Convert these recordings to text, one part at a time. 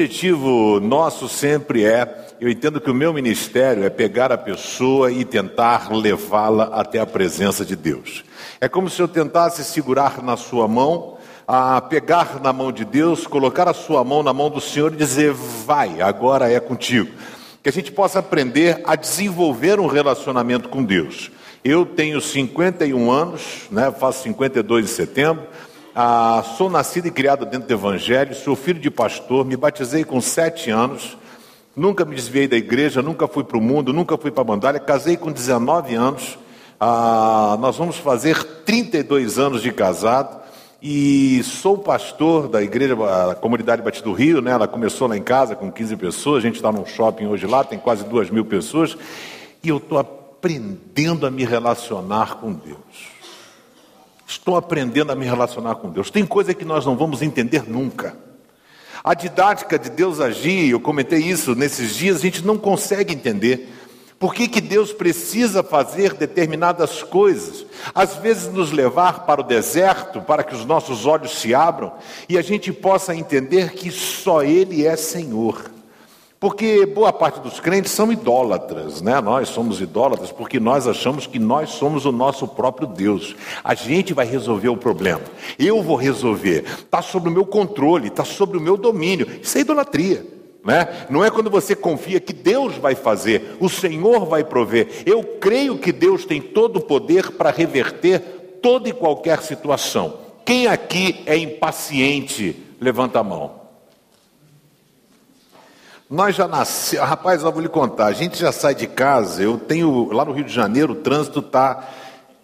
Objetivo nosso sempre é, eu entendo que o meu ministério é pegar a pessoa e tentar levá-la até a presença de Deus. É como se eu tentasse segurar na sua mão, a pegar na mão de Deus, colocar a sua mão na mão do Senhor e dizer: vai, agora é contigo. Que a gente possa aprender a desenvolver um relacionamento com Deus. Eu tenho 51 anos, né, faço 52 em setembro. Ah, sou nascido e criado dentro do Evangelho, sou filho de pastor, me batizei com sete anos, nunca me desviei da igreja, nunca fui para o mundo, nunca fui para a bandalha, casei com 19 anos, ah, nós vamos fazer 32 anos de casado e sou pastor da igreja, a comunidade Batido do Rio, né? ela começou lá em casa com 15 pessoas, a gente está num shopping hoje lá, tem quase duas mil pessoas, e eu estou aprendendo a me relacionar com Deus. Estou aprendendo a me relacionar com Deus. Tem coisa que nós não vamos entender nunca. A didática de Deus agir, eu comentei isso nesses dias, a gente não consegue entender. Por que, que Deus precisa fazer determinadas coisas? Às vezes nos levar para o deserto, para que os nossos olhos se abram e a gente possa entender que só Ele é Senhor. Porque boa parte dos crentes são idólatras, né? Nós somos idólatras porque nós achamos que nós somos o nosso próprio Deus. A gente vai resolver o problema. Eu vou resolver. Está sob o meu controle, está sob o meu domínio. Isso é idolatria. Né? Não é quando você confia que Deus vai fazer, o Senhor vai prover. Eu creio que Deus tem todo o poder para reverter toda e qualquer situação. Quem aqui é impaciente, levanta a mão. Nós já nascemos, rapaz, eu vou lhe contar, a gente já sai de casa, eu tenho, lá no Rio de Janeiro, o trânsito está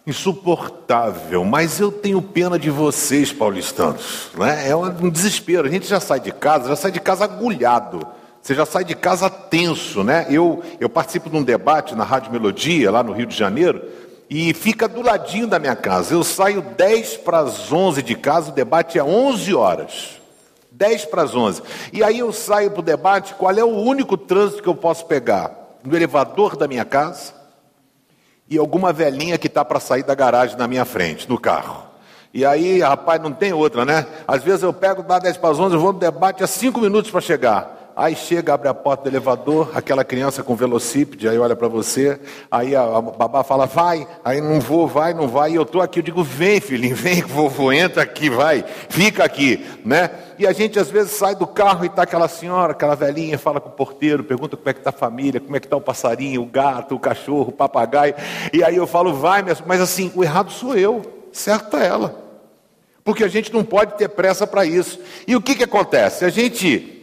insuportável, mas eu tenho pena de vocês, paulistanos, né? é um desespero, a gente já sai de casa, já sai de casa agulhado, você já sai de casa tenso, né? Eu, eu participo de um debate na Rádio Melodia, lá no Rio de Janeiro, e fica do ladinho da minha casa, eu saio 10 para as 11 de casa, o debate é 11 horas, 10 para as 11. E aí eu saio para o debate, qual é o único trânsito que eu posso pegar? No elevador da minha casa e alguma velhinha que está para sair da garagem na minha frente, no carro. E aí, rapaz, não tem outra, né? Às vezes eu pego, dá 10 para as 11, eu vou no debate, há 5 minutos para chegar. Aí chega, abre a porta do elevador, aquela criança com velocípede, aí olha para você, aí a, a, babá fala, vai, aí não vou, vai, não vai, e eu estou aqui, eu digo, vem filhinho, vem, vovô, entra aqui, vai, fica aqui, né? E a gente às vezes sai do carro e está aquela senhora, aquela velhinha, fala com o porteiro, pergunta como é que está a família, como é que está o passarinho, o gato, o cachorro, o papagaio, e aí eu falo, vai, mas assim, o errado sou eu, certo é ela. Porque a gente não pode ter pressa para isso. E o que, que acontece? A gente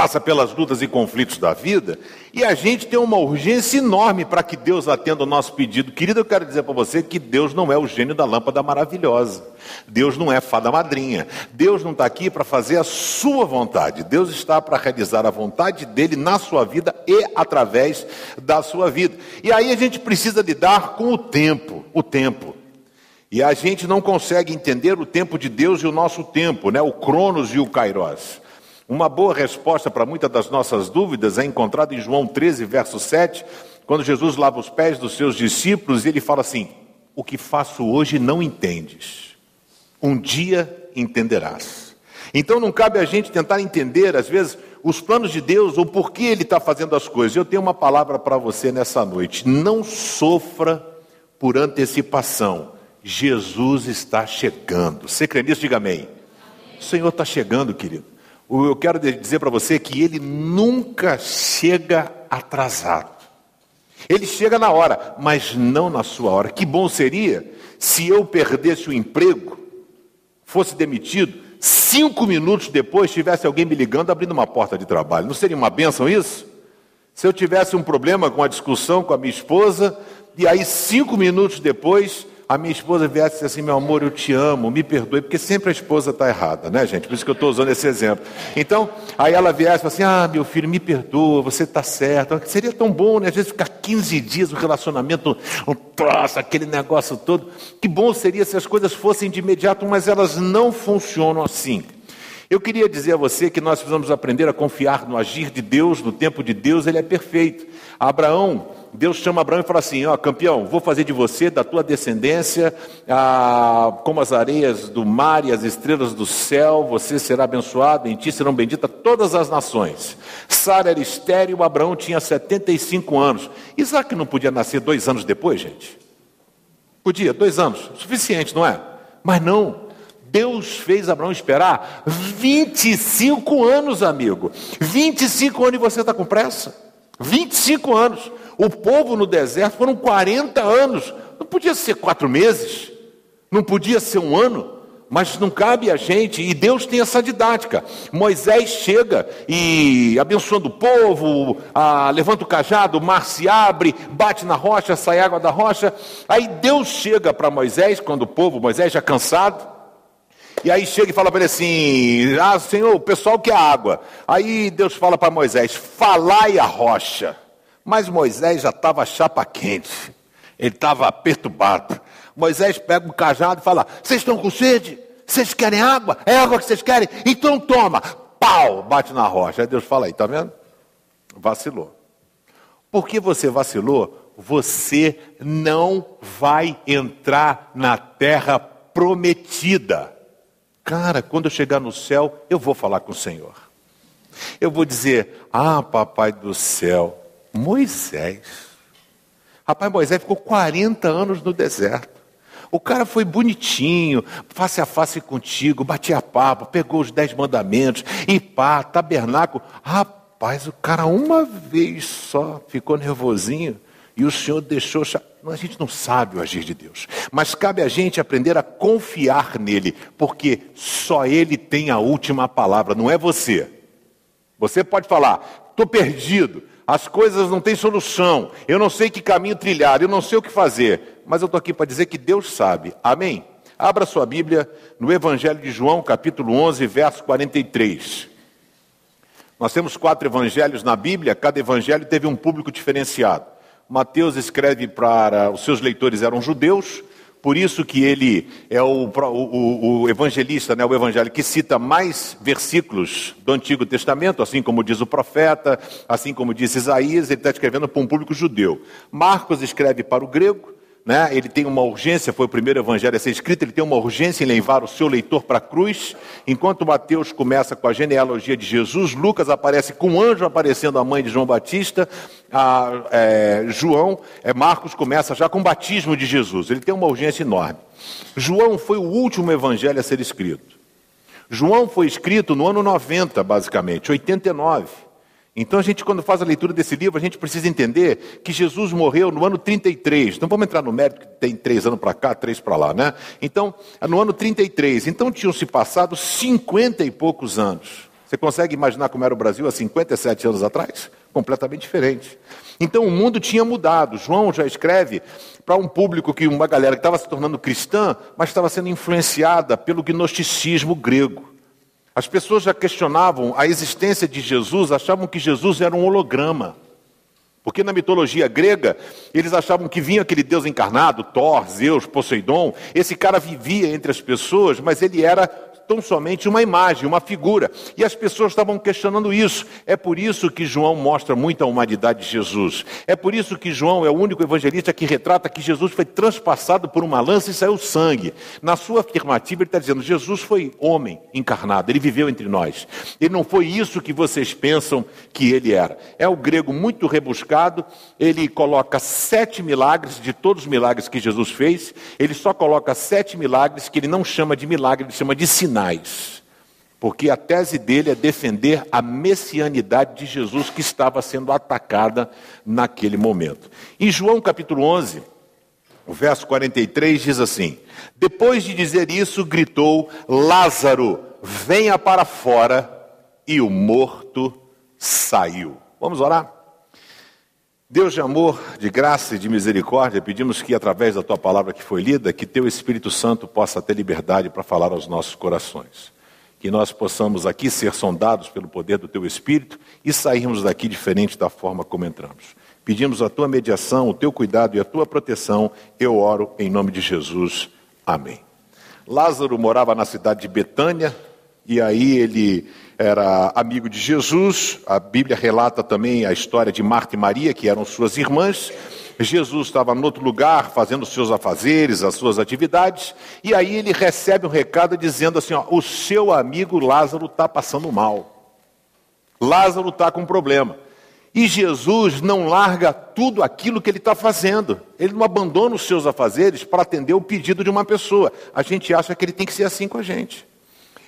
passa pelas lutas e conflitos da vida, e a gente tem uma urgência enorme para que Deus atenda o nosso pedido. Querido, eu quero dizer para você que Deus não é o gênio da lâmpada maravilhosa. Deus não é fada madrinha. Deus não está aqui para fazer a sua vontade. Deus está para realizar a vontade dele na sua vida e através da sua vida. E aí a gente precisa lidar com o tempo, o tempo. E a gente não consegue entender o tempo de Deus e o nosso tempo, né? O Cronos e o Kairos. Uma boa resposta para muitas das nossas dúvidas é encontrada em João 13, verso 7, quando Jesus lava os pés dos seus discípulos e ele fala assim: O que faço hoje não entendes, um dia entenderás. Então não cabe a gente tentar entender, às vezes, os planos de Deus ou por que Ele está fazendo as coisas. Eu tenho uma palavra para você nessa noite: não sofra por antecipação. Jesus está chegando. Você crê nisso? Diga amém. amém. O Senhor está chegando, querido. Eu quero dizer para você que ele nunca chega atrasado. Ele chega na hora, mas não na sua hora. Que bom seria se eu perdesse o emprego, fosse demitido, cinco minutos depois tivesse alguém me ligando abrindo uma porta de trabalho. Não seria uma benção isso? Se eu tivesse um problema com a discussão com a minha esposa, e aí cinco minutos depois a minha esposa viesse e assim, meu amor, eu te amo, me perdoe, porque sempre a esposa está errada, né, gente? Por isso que eu estou usando esse exemplo. Então, aí ela viesse e falou assim, ah, meu filho, me perdoa, você está certo. Seria tão bom, né? Às vezes ficar 15 dias o relacionamento, um troço, aquele negócio todo. Que bom seria se as coisas fossem de imediato, mas elas não funcionam assim. Eu queria dizer a você que nós precisamos aprender a confiar no agir de Deus, no tempo de Deus, ele é perfeito. Abraão Deus chama Abraão e fala assim: Ó, campeão, vou fazer de você, da tua descendência, ah, como as areias do mar e as estrelas do céu, você será abençoado, em ti serão benditas todas as nações. Sara era estéril, Abraão tinha 75 anos. Isaac não podia nascer dois anos depois, gente? Podia, dois anos, suficiente, não é? Mas não. Deus fez Abraão esperar 25 anos, amigo. 25 anos e você está com pressa? 25 anos. O povo no deserto foram 40 anos. Não podia ser quatro meses, não podia ser um ano, mas não cabe a gente, e Deus tem essa didática. Moisés chega e abençoando o povo, ah, levanta o cajado, o mar se abre, bate na rocha, sai água da rocha. Aí Deus chega para Moisés, quando o povo, Moisés já cansado, e aí chega e fala para ele assim: Ah, Senhor, o pessoal quer água. Aí Deus fala para Moisés: Falai a rocha. Mas Moisés já estava chapa quente, ele estava perturbado. Moisés pega o cajado e fala: Vocês estão com sede? Vocês querem água? É água que vocês querem? Então toma. Pau! Bate na rocha. Aí Deus fala aí, tá vendo? Vacilou. Por que você vacilou? Você não vai entrar na terra prometida. Cara, quando eu chegar no céu, eu vou falar com o Senhor. Eu vou dizer: Ah, papai do céu, Moisés. Rapaz, Moisés ficou 40 anos no deserto. O cara foi bonitinho, face a face contigo, batia papo, pegou os dez mandamentos, e pá, tabernáculo. Rapaz, o cara uma vez só ficou nervosinho e o Senhor deixou. A gente não sabe o agir de Deus, mas cabe a gente aprender a confiar nele, porque só ele tem a última palavra, não é você. Você pode falar, estou perdido, as coisas não têm solução, eu não sei que caminho trilhar, eu não sei o que fazer, mas eu estou aqui para dizer que Deus sabe. Amém? Abra sua Bíblia no Evangelho de João, capítulo 11, verso 43. Nós temos quatro evangelhos na Bíblia, cada evangelho teve um público diferenciado. Mateus escreve para os seus leitores eram judeus, por isso que ele é o, o, o, evangelista, né, o evangelho que cita mais versículos do Antigo Testamento, assim como diz o profeta, assim como diz Isaías, ele está escrevendo para um público judeu. Marcos escreve para o grego, né? ele tem uma urgência, foi o primeiro evangelho a ser escrito, ele tem uma urgência em levar o seu leitor para a cruz, enquanto Mateus começa com a genealogia de Jesus, Lucas aparece com um anjo aparecendo a mãe de João Batista, a, é, João, é, Marcos começa já com o batismo de Jesus, ele tem uma urgência enorme. João foi o último evangelho a ser escrito. João foi escrito no ano 90, basicamente, 89. Então a gente, quando faz a leitura desse livro, a gente precisa entender que Jesus morreu no ano 33. Não vamos entrar no mérito que tem três anos para cá, três para lá, né? Então, no ano 33. Então tinham se passado cinquenta e poucos anos. Você consegue imaginar como era o Brasil há 57 anos atrás? Completamente diferente. Então o mundo tinha mudado. João já escreve para um público que uma galera que estava se tornando cristã, mas estava sendo influenciada pelo gnosticismo grego. As pessoas já questionavam a existência de Jesus, achavam que Jesus era um holograma. Porque na mitologia grega, eles achavam que vinha aquele Deus encarnado, Thor, Zeus, Poseidon. Esse cara vivia entre as pessoas, mas ele era tão somente uma imagem, uma figura. E as pessoas estavam questionando isso. É por isso que João mostra muita humanidade de Jesus. É por isso que João é o único evangelista que retrata que Jesus foi transpassado por uma lança e saiu sangue. Na sua afirmativa, ele está dizendo: Jesus foi homem encarnado, ele viveu entre nós. Ele não foi isso que vocês pensam que ele era. É o grego muito rebuscado, ele coloca sete milagres de todos os milagres que Jesus fez, ele só coloca sete milagres que ele não chama de milagre, ele chama de sinais sinais, porque a tese dele é defender a messianidade de Jesus que estava sendo atacada naquele momento. Em João capítulo 11, o verso 43 diz assim: Depois de dizer isso, gritou: Lázaro, venha para fora, e o morto saiu. Vamos orar? Deus de amor, de graça e de misericórdia, pedimos que através da tua palavra que foi lida, que teu Espírito Santo possa ter liberdade para falar aos nossos corações. Que nós possamos aqui ser sondados pelo poder do teu Espírito e sairmos daqui diferente da forma como entramos. Pedimos a tua mediação, o teu cuidado e a tua proteção. Eu oro em nome de Jesus. Amém. Lázaro morava na cidade de Betânia, e aí ele era amigo de Jesus. A Bíblia relata também a história de Marta e Maria, que eram suas irmãs. Jesus estava em outro lugar, fazendo os seus afazeres, as suas atividades, e aí ele recebe um recado dizendo assim: ó, o seu amigo Lázaro está passando mal. Lázaro está com um problema. E Jesus não larga tudo aquilo que ele está fazendo. Ele não abandona os seus afazeres para atender o pedido de uma pessoa. A gente acha que ele tem que ser assim com a gente.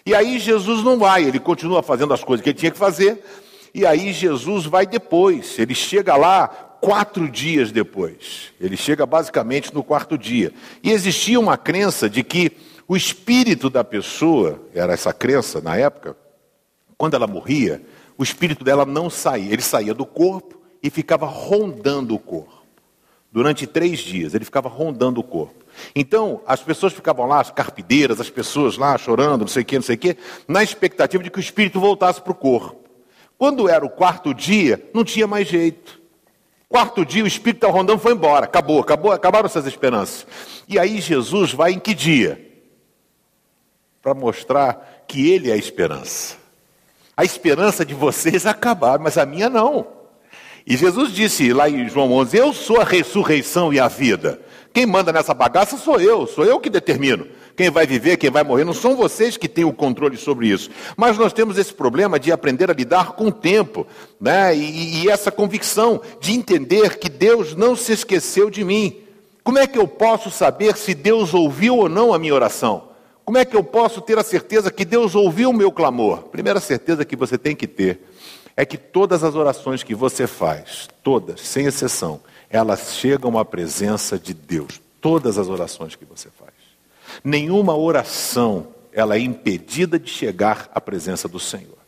E aí Jesus não vai, ele continua fazendo as coisas que ele tinha que fazer. E aí Jesus vai depois. Ele chega lá quatro dias depois. Ele chega basicamente no quarto dia. E existia uma crença de que o espírito da pessoa, era essa crença na época, quando ela morria, o espírito dela não saía. Ele saía do corpo e ficava rondando o corpo. Durante três dias, ele ficava rondando o corpo. Então, as pessoas ficavam lá, as carpideiras, as pessoas lá chorando, não sei o que, não sei o que, na expectativa de que o espírito voltasse para o corpo. Quando era o quarto dia, não tinha mais jeito. Quarto dia, o espírito estava rondando, foi embora, acabou, acabou, acabaram essas esperanças. E aí Jesus vai em que dia? Para mostrar que ele é a esperança. A esperança de vocês acabar, mas a minha não. E Jesus disse lá em João 11: Eu sou a ressurreição e a vida. Quem manda nessa bagaça sou eu, sou eu que determino. Quem vai viver, quem vai morrer, não são vocês que têm o controle sobre isso. Mas nós temos esse problema de aprender a lidar com o tempo, né? E, e essa convicção de entender que Deus não se esqueceu de mim. Como é que eu posso saber se Deus ouviu ou não a minha oração? Como é que eu posso ter a certeza que Deus ouviu o meu clamor? Primeira certeza que você tem que ter é que todas as orações que você faz, todas, sem exceção, elas chegam à presença de Deus. Todas as orações que você faz. Nenhuma oração ela é impedida de chegar à presença do Senhor.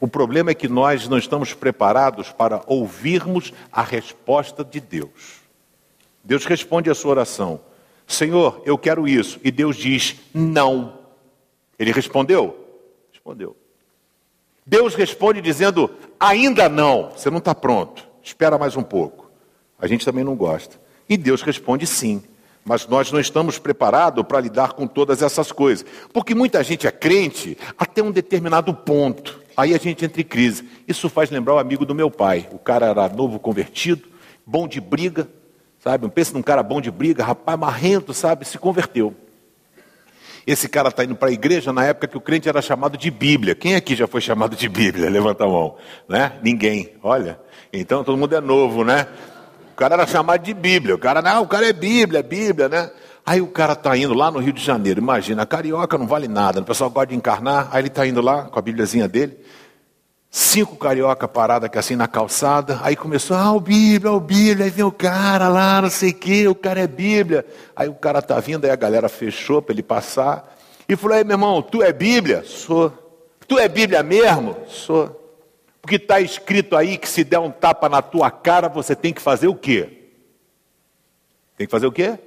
O problema é que nós não estamos preparados para ouvirmos a resposta de Deus. Deus responde a sua oração: Senhor, eu quero isso. E Deus diz: Não. Ele respondeu? Respondeu. Deus responde dizendo: Ainda não, você não está pronto, espera mais um pouco. A gente também não gosta. E Deus responde: Sim. Mas nós não estamos preparados para lidar com todas essas coisas. Porque muita gente é crente até um determinado ponto. Aí a gente entra em crise. Isso faz lembrar o amigo do meu pai. O cara era novo convertido, bom de briga, sabe? Pensa num cara bom de briga, rapaz marrento, sabe? Se converteu. Esse cara está indo para a igreja na época que o crente era chamado de Bíblia. Quem aqui já foi chamado de Bíblia? Levanta a mão. Né? Ninguém. Olha. Então todo mundo é novo, né? O cara era chamado de Bíblia. O cara, não, o cara é Bíblia, é Bíblia, né? Aí o cara está indo lá no Rio de Janeiro. Imagina, carioca não vale nada. O pessoal gosta de encarnar. Aí ele está indo lá com a Bíbliazinha dele. Cinco carioca parada aqui assim na calçada. Aí começou, ah, o Bíblia, o Bíblia. Aí vem o cara lá, não sei o quê, o cara é Bíblia. Aí o cara tá vindo, aí a galera fechou para ele passar. E falou, aí meu irmão, tu é Bíblia? Sou. Tu é Bíblia mesmo? Sou. Porque está escrito aí que se der um tapa na tua cara, você tem que fazer o quê? Tem que fazer o quê?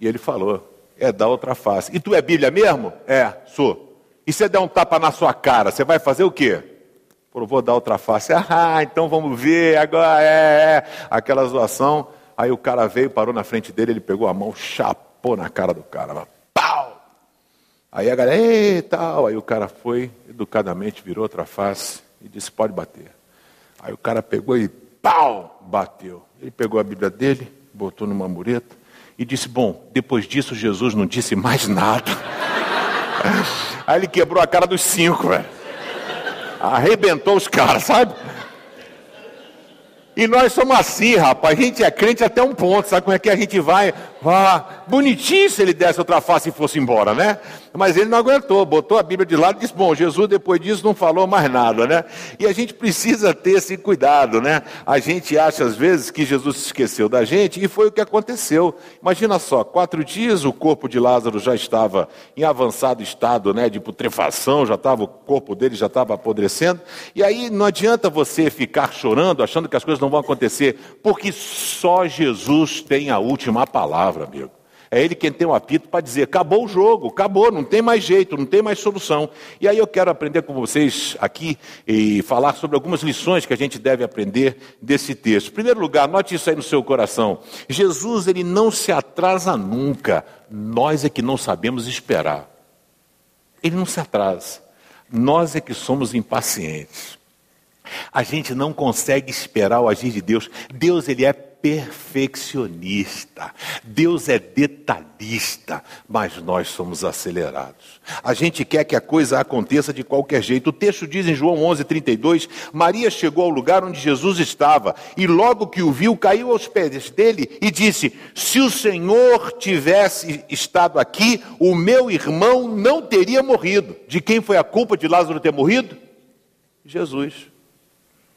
E ele falou, é dar outra face. E tu é Bíblia mesmo? É, sou. E se der um tapa na sua cara, você vai fazer o quê? Falou, vou dar outra face. Ah, então vamos ver, agora é, é. Aquela zoação. Aí o cara veio, parou na frente dele, ele pegou a mão, chapou na cara do cara. Pau! Aí a galera, e tal. Aí o cara foi, educadamente, virou outra face e disse, pode bater. Aí o cara pegou e pau! Bateu. Ele pegou a Bíblia dele, botou numa mureta e disse, bom, depois disso Jesus não disse mais nada. Aí ele quebrou a cara dos cinco, velho. Arrebentou os caras, sabe? E nós somos assim, rapaz. A gente é crente até um ponto, sabe como é que a gente vai? Ah, bonitinho se ele desse outra face e fosse embora, né? Mas ele não aguentou, botou a Bíblia de lado e disse: Bom, Jesus depois disso não falou mais nada, né? E a gente precisa ter esse cuidado, né? A gente acha às vezes que Jesus se esqueceu da gente e foi o que aconteceu. Imagina só: quatro dias o corpo de Lázaro já estava em avançado estado, né? De putrefação, já estava, o corpo dele já estava apodrecendo. E aí não adianta você ficar chorando, achando que as coisas não vão acontecer, porque só Jesus tem a última palavra, amigo. É ele quem tem o apito para dizer: acabou o jogo, acabou, não tem mais jeito, não tem mais solução. E aí eu quero aprender com vocês aqui e falar sobre algumas lições que a gente deve aprender desse texto. Em primeiro lugar, note isso aí no seu coração: Jesus, ele não se atrasa nunca, nós é que não sabemos esperar. Ele não se atrasa. Nós é que somos impacientes. A gente não consegue esperar o agir de Deus. Deus ele é perfeccionista, Deus é detalhista, mas nós somos acelerados. A gente quer que a coisa aconteça de qualquer jeito. O texto diz em João 11:32, Maria chegou ao lugar onde Jesus estava e logo que o viu, caiu aos pés dele e disse: Se o Senhor tivesse estado aqui, o meu irmão não teria morrido. De quem foi a culpa de Lázaro ter morrido? Jesus.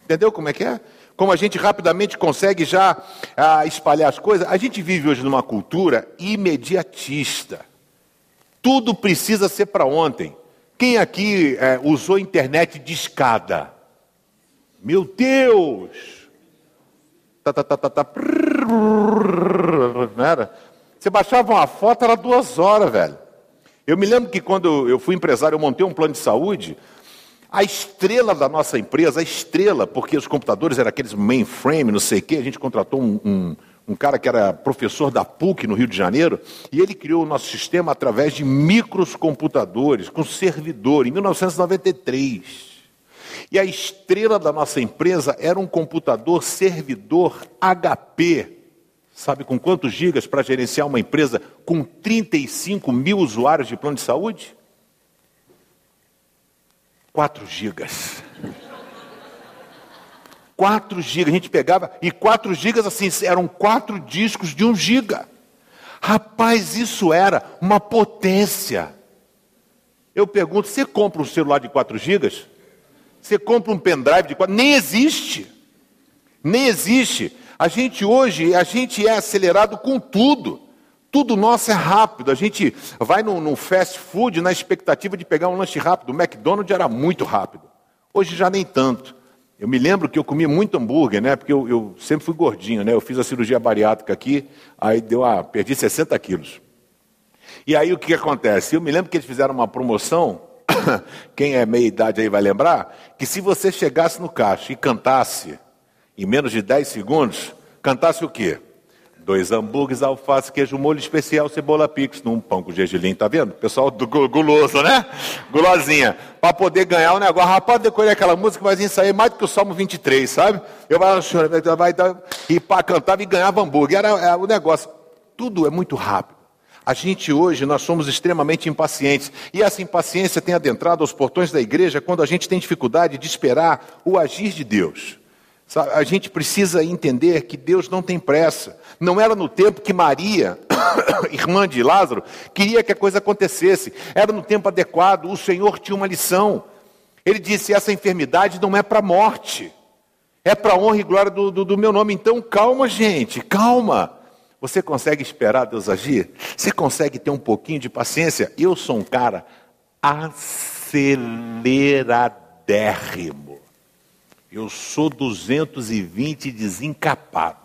Entendeu como é que é? Como a gente rapidamente consegue já ah, espalhar as coisas. A gente vive hoje numa cultura imediatista. Tudo precisa ser para ontem. Quem aqui é, usou internet de escada? Meu Deus! Tá, tá, tá, tá, tá. Não era? Você baixava uma foto, era duas horas, velho. Eu me lembro que quando eu fui empresário, eu montei um plano de saúde. A estrela da nossa empresa, a estrela, porque os computadores eram aqueles mainframe, não sei o quê, a gente contratou um, um, um, cara que era professor da PUC no Rio de Janeiro, e ele criou o nosso sistema através de microcomputadores, com servidor, em 1993. E a estrela da nossa empresa era um computador servidor HP. Sabe com quantos gigas para gerenciar uma empresa com 35 mil usuários de plano de saúde? 4 gigas. 4 gigas, a gente pegava, e 4 gigas assim, eram quatro discos de 1 giga. Rapaz, isso era uma potência. Eu pergunto, você compra um celular de 4 gigas? Você compra um pendrive de 4? Nem existe. Nem existe. A gente hoje, a gente é acelerado com tudo. Tudo nosso é rápido. A gente vai no, fast food na expectativa de pegar um lanche rápido. O McDonald's era muito rápido. Hoje já nem tanto. Eu me lembro que eu comi muito hambúrguer, né? Porque eu, eu sempre fui gordinho, né? Eu fiz a cirurgia bariátrica aqui, aí deu a, perdi 60 quilos. E aí o que acontece? Eu me lembro que eles fizeram uma promoção, quem é meia idade aí vai lembrar, que se você chegasse no caixa e cantasse em menos de 10 segundos, cantasse o quê? Dois hambúrgueres, alface, queijo molho especial, cebola pix, num pão com gergelim, tá vendo? Pessoal do guloso, né? Gulosinha. Para poder ganhar o negócio. Rapaz, decorei aquela música, mas ia sair mais do que o Salmo 23, sabe? Eu vai dar e para cantar e ganhava hambúrguer. Era, era o negócio. Tudo é muito rápido. A gente hoje, nós somos extremamente impacientes. E essa impaciência tem adentrado aos portões da igreja quando a gente tem dificuldade de esperar o agir de Deus. A gente precisa entender que Deus não tem pressa. Não era no tempo que Maria, irmã de Lázaro, queria que a coisa acontecesse. Era no tempo adequado. O Senhor tinha uma lição. Ele disse: essa enfermidade não é para a morte, é para a honra e glória do, do, do meu nome. Então, calma, gente, calma. Você consegue esperar Deus agir? Você consegue ter um pouquinho de paciência? Eu sou um cara aceleradérrimo. Eu sou 220 desencapado.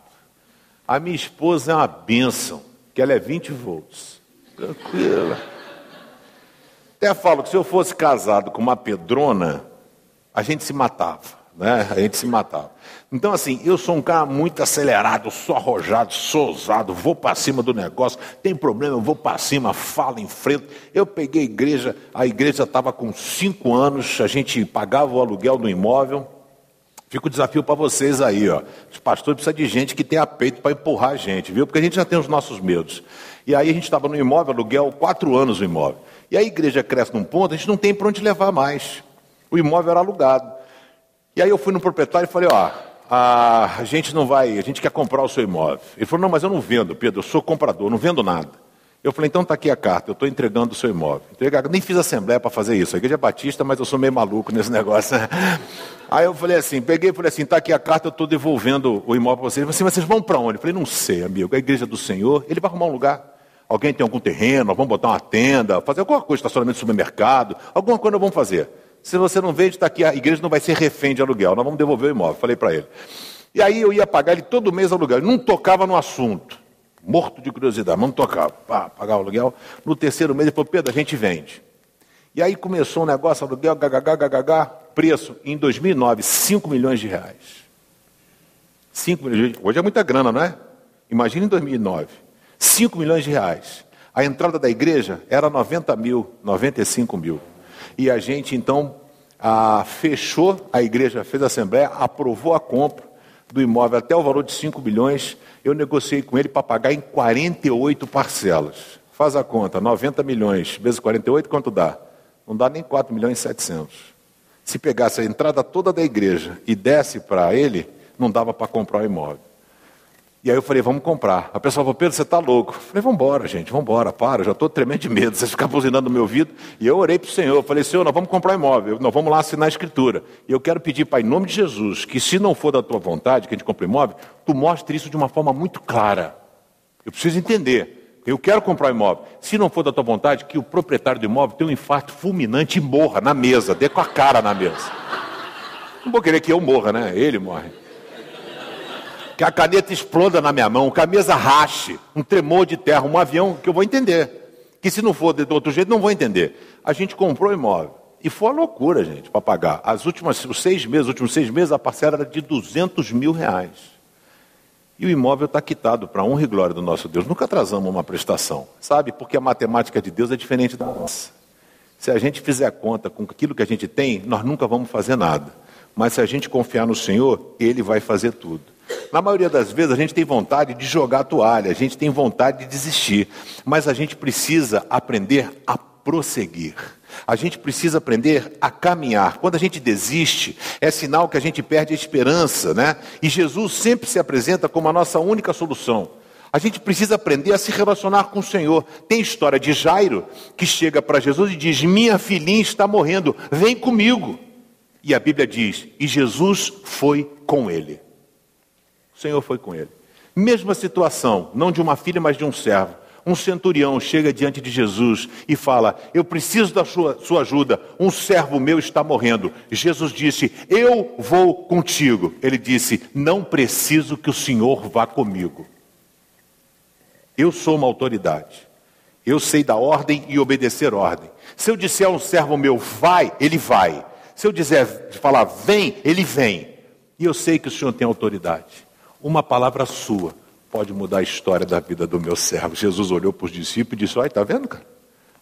A minha esposa é uma bênção, que ela é 20 volts. Tranquila. Até falo que se eu fosse casado com uma pedrona, a gente se matava, né? A gente se matava. Então, assim, eu sou um cara muito acelerado, sou arrojado, sou ousado, vou para cima do negócio, tem problema, eu vou para cima, falo em frente. Eu peguei a igreja, a igreja estava com cinco anos, a gente pagava o aluguel do imóvel, Fica o desafio para vocês aí, ó. Os pastores precisam de gente que tenha peito para empurrar a gente, viu? Porque a gente já tem os nossos medos. E aí a gente estava no imóvel, aluguel, quatro anos o imóvel. E a igreja cresce num ponto, a gente não tem para onde levar mais. O imóvel era alugado. E aí eu fui no proprietário e falei, ó, a gente não vai, a gente quer comprar o seu imóvel. Ele falou, não, mas eu não vendo, Pedro, eu sou comprador, não vendo nada. Eu falei, então está aqui a carta, eu estou entregando o seu imóvel. Nem fiz assembleia para fazer isso. A igreja é batista, mas eu sou meio maluco nesse negócio. Aí eu falei assim, peguei e falei assim, está aqui a carta, eu estou devolvendo o imóvel para vocês. Assim, mas vocês vão para onde? Eu falei, não sei, amigo, é a igreja do Senhor, ele vai arrumar um lugar. Alguém tem algum terreno, vamos botar uma tenda, fazer alguma coisa, estacionamento de supermercado, alguma coisa nós vamos fazer. Se você não vende, está aqui, a igreja não vai ser refém de aluguel, nós vamos devolver o imóvel. Falei para ele. E aí eu ia pagar ele todo mês aluguel, ele não tocava no assunto morto de curiosidade, não tocava, pá, pagava o aluguel. No terceiro mês ele falou, Pedro, a gente vende. E aí começou o um negócio, aluguel, gagagá, gagagá, preço, em 2009, 5 milhões de reais. 5 milhões, hoje é muita grana, não é? Imagina em 2009, 5 milhões de reais. A entrada da igreja era 90 mil, 95 mil. E a gente então a, fechou, a igreja fez a assembleia, aprovou a compra do imóvel até o valor de 5 milhões. Eu negociei com ele para pagar em 48 parcelas. Faz a conta, 90 milhões vezes 48, quanto dá? Não dá nem 4 milhões e 700. Se pegasse a entrada toda da igreja e desse para ele, não dava para comprar o imóvel. E aí eu falei, vamos comprar. A pessoa falou, Pedro, você está louco. Eu falei, vamos embora, gente, vamos embora, para, já estou tremendo de medo. Vocês ficam buzinando no meu ouvido. E eu orei para o Senhor, eu falei, Senhor, nós vamos comprar imóvel, nós vamos lá assinar a escritura. E eu quero pedir, Pai, em nome de Jesus, que se não for da tua vontade que a gente compre imóvel, tu mostre isso de uma forma muito clara. Eu preciso entender. Eu quero comprar imóvel. Se não for da tua vontade, que o proprietário do imóvel tenha um infarto fulminante e morra na mesa, dê com a cara na mesa. Não vou querer que eu morra, né? Ele morre que a caneta exploda na minha mão, que a mesa rache, um tremor de terra, um avião, que eu vou entender. Que se não for de outro jeito, não vou entender. A gente comprou o imóvel. E foi uma loucura, gente, para pagar. As últimas, os seis meses, os últimos seis meses, a parcela era de 200 mil reais. E o imóvel está quitado para honra e glória do nosso Deus. Nunca atrasamos uma prestação, sabe? Porque a matemática de Deus é diferente da nossa. Se a gente fizer conta com aquilo que a gente tem, nós nunca vamos fazer nada. Mas se a gente confiar no Senhor, Ele vai fazer tudo. Na maioria das vezes a gente tem vontade de jogar a toalha, a gente tem vontade de desistir, mas a gente precisa aprender a prosseguir. A gente precisa aprender a caminhar. Quando a gente desiste, é sinal que a gente perde a esperança, né? E Jesus sempre se apresenta como a nossa única solução. A gente precisa aprender a se relacionar com o Senhor. Tem história de Jairo que chega para Jesus e diz: Minha filhinha está morrendo, vem comigo. E a Bíblia diz: E Jesus foi com ele. O Senhor foi com ele. Mesma situação, não de uma filha, mas de um servo. Um centurião chega diante de Jesus e fala: Eu preciso da sua, sua ajuda, um servo meu está morrendo. Jesus disse: Eu vou contigo. Ele disse: Não preciso que o Senhor vá comigo. Eu sou uma autoridade. Eu sei da ordem e obedecer ordem. Se eu disser a um servo meu, vai, ele vai. Se eu dizer falar, vem, ele vem. E eu sei que o Senhor tem autoridade. Uma palavra sua pode mudar a história da vida do meu servo. Jesus olhou para os discípulos e disse: Olha, está vendo, cara?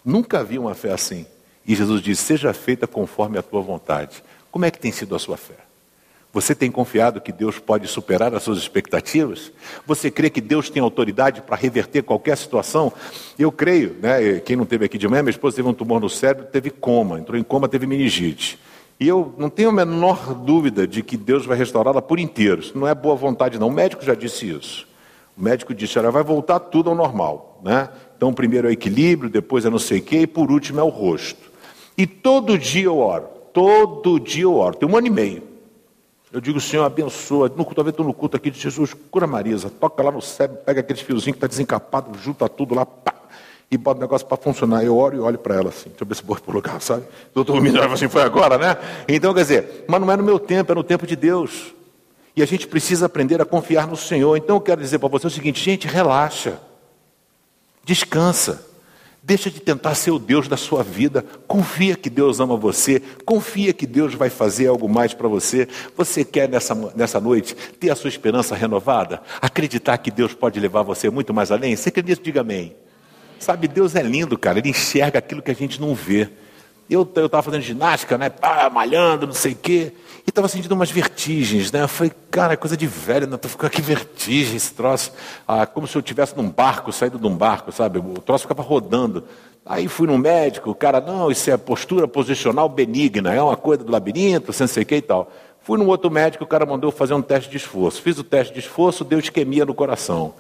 Nunca vi uma fé assim. E Jesus disse: Seja feita conforme a tua vontade. Como é que tem sido a sua fé? Você tem confiado que Deus pode superar as suas expectativas? Você crê que Deus tem autoridade para reverter qualquer situação? Eu creio, né? Quem não teve aqui de manhã, minha esposa teve um tumor no cérebro, teve coma, entrou em coma, teve meningite. E eu não tenho a menor dúvida de que Deus vai restaurá-la por inteiro. Isso não é boa vontade, não. O médico já disse isso. O médico disse: ela vai voltar tudo ao normal. Né? Então, primeiro é o equilíbrio, depois é não sei o quê, e por último é o rosto. E todo dia eu oro. Todo dia eu oro. Tem um ano e meio. Eu digo, Senhor, abençoa. No culto, estou no culto aqui de Jesus, cura Marisa, toca lá no cérebro, pega aqueles fiozinhos que está desencapado, junta tudo lá, pá, e bota o negócio para funcionar. Eu oro e olho para ela assim, deixa eu ver se vou para o lugar, sabe? O Minerva assim, foi agora, né? Então, quer dizer, mas não é no meu tempo, é no tempo de Deus. E a gente precisa aprender a confiar no Senhor. Então eu quero dizer para você o seguinte, gente, relaxa. Descansa. Deixa de tentar ser o Deus da sua vida. Confia que Deus ama você. Confia que Deus vai fazer algo mais para você. Você quer nessa, nessa noite ter a sua esperança renovada? Acreditar que Deus pode levar você muito mais além? Você acredita? Diga amém. Sabe, Deus é lindo, cara. Ele enxerga aquilo que a gente não vê. Eu estava fazendo ginástica, né? Malhando, não sei o quê. E estava sentindo umas vertigens, né? Eu falei, cara, é coisa de velho, né? Tô ficando aqui vertigem esse troço. Ah, como se eu estivesse num barco, saído de um barco, sabe? O troço ficava rodando. Aí fui no médico, o cara, não, isso é postura posicional benigna, é uma coisa do labirinto, não sei o que e tal. Fui num outro médico, o cara mandou fazer um teste de esforço. Fiz o teste de esforço, deu isquemia no coração.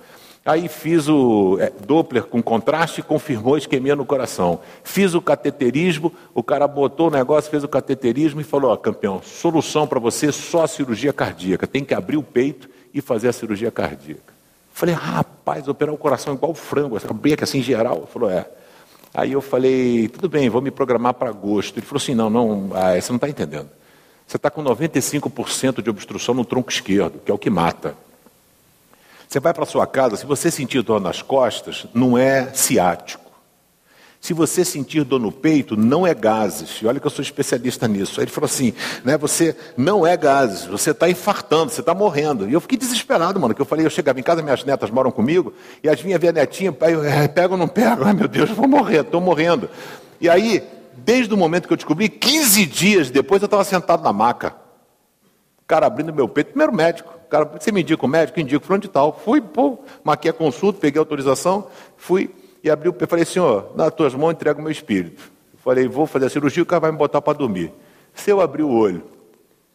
Aí fiz o é, Doppler com contraste e confirmou isquemia no coração. Fiz o cateterismo, o cara botou o negócio, fez o cateterismo e falou: Ó, campeão, solução para você só a cirurgia cardíaca. Tem que abrir o peito e fazer a cirurgia cardíaca. Falei, rapaz, operar o coração igual frango, abrir aqui assim geral. Ele falou, é. Aí eu falei, tudo bem, vou me programar para agosto. Ele falou assim: não, não, ah, você não está entendendo. Você está com 95% de obstrução no tronco esquerdo, que é o que mata. Você vai para sua casa, se você sentir dor nas costas, não é ciático. Se você sentir dor no peito, não é gases. E olha que eu sou especialista nisso. Aí ele falou assim, né? Você não é gases, você está infartando, você está morrendo. E eu fiquei desesperado, mano, que eu falei, eu chegava em casa, minhas netas moram comigo, e as vinhas ver a netinha, pai, eu é, pego ou não pego? Ai meu Deus, eu vou morrer, estou morrendo. E aí, desde o momento que eu descobri, 15 dias depois eu estava sentado na maca. Cara abrindo meu peito, primeiro médico. Cara, você me indica o médico? Indico, fulano de tal. Fui, pô, marquei a consulta, peguei a autorização, fui e abri o peito. Falei, senhor, nas tuas mãos entrego o meu espírito. Falei, vou fazer a cirurgia, o cara vai me botar para dormir. Se eu abrir o olho